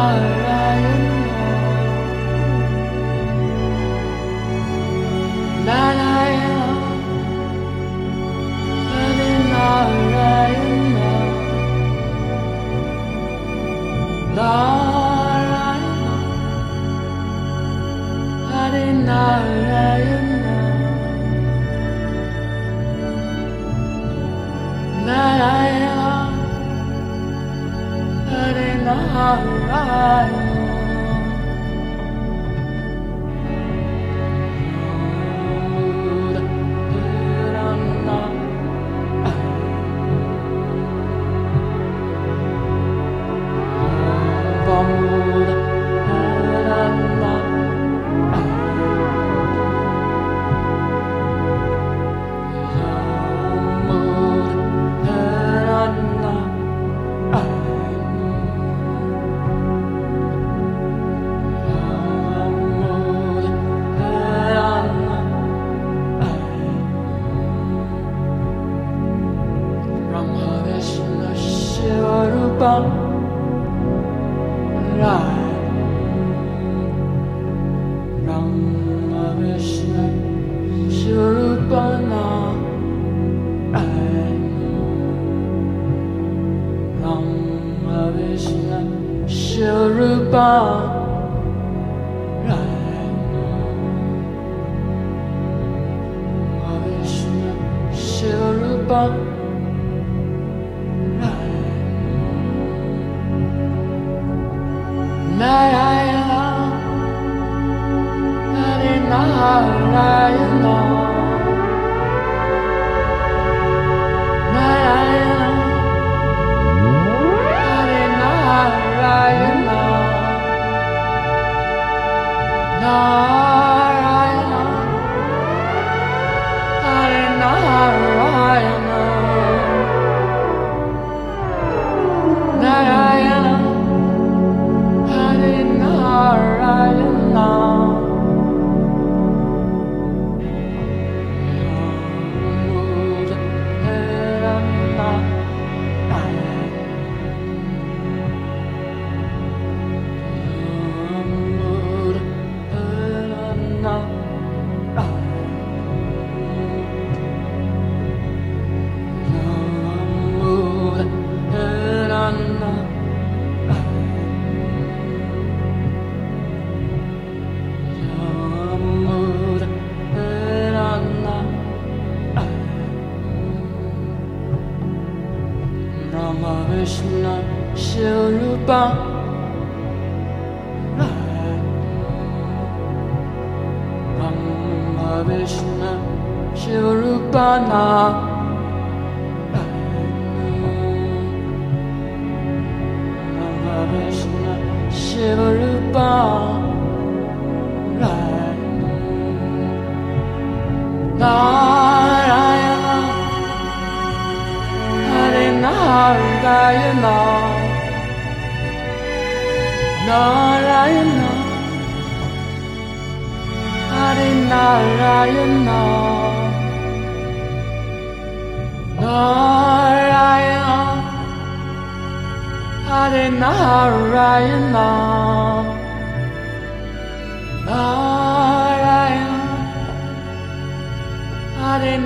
heart.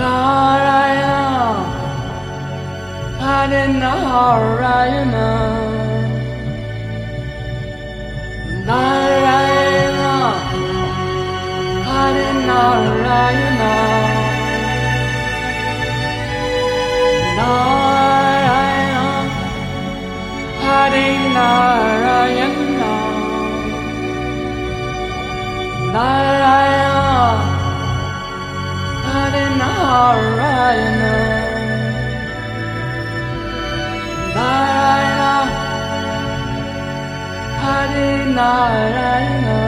Narayana Hare Narayana Narayana Hare Narayana Narayana Hare Narayana Narayana Hari Narayana, Narayana, Hari Narayana,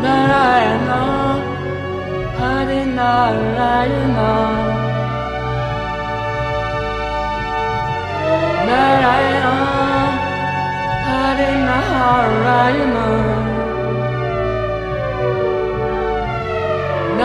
Narayana, Hari Narayana, Narayana, you Narayana.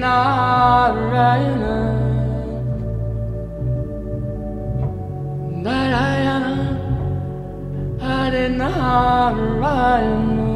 Narayanan. Narayana, Hare Narayana.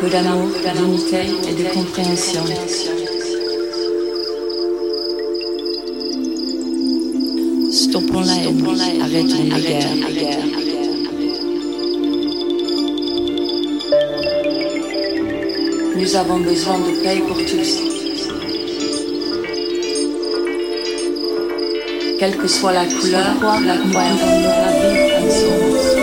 Peu d'amour, d'unité et de compréhension. Stoppons la haine, arrêtons les guerres. Nous avons besoin de paix pour tous. Quelle que soit la couleur, la croyance, la vie ensemble.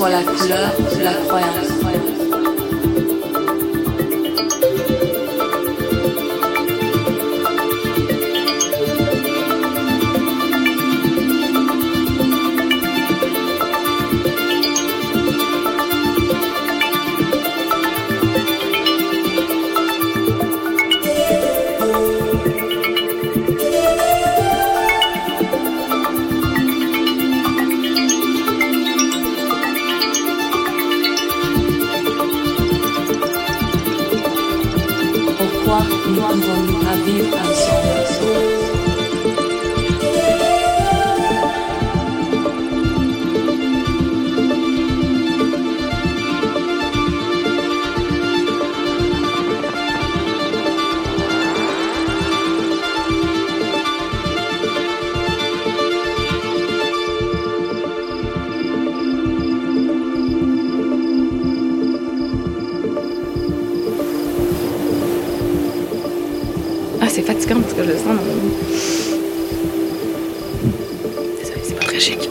Soit la couleur skikk.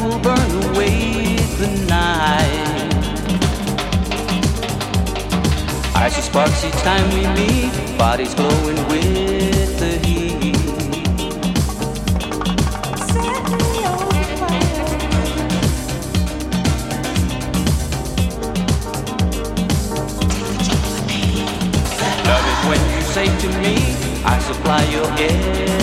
will burn away the night. Each time we meet, bodies glowing with the heat. Love it when you say to me, I supply your air.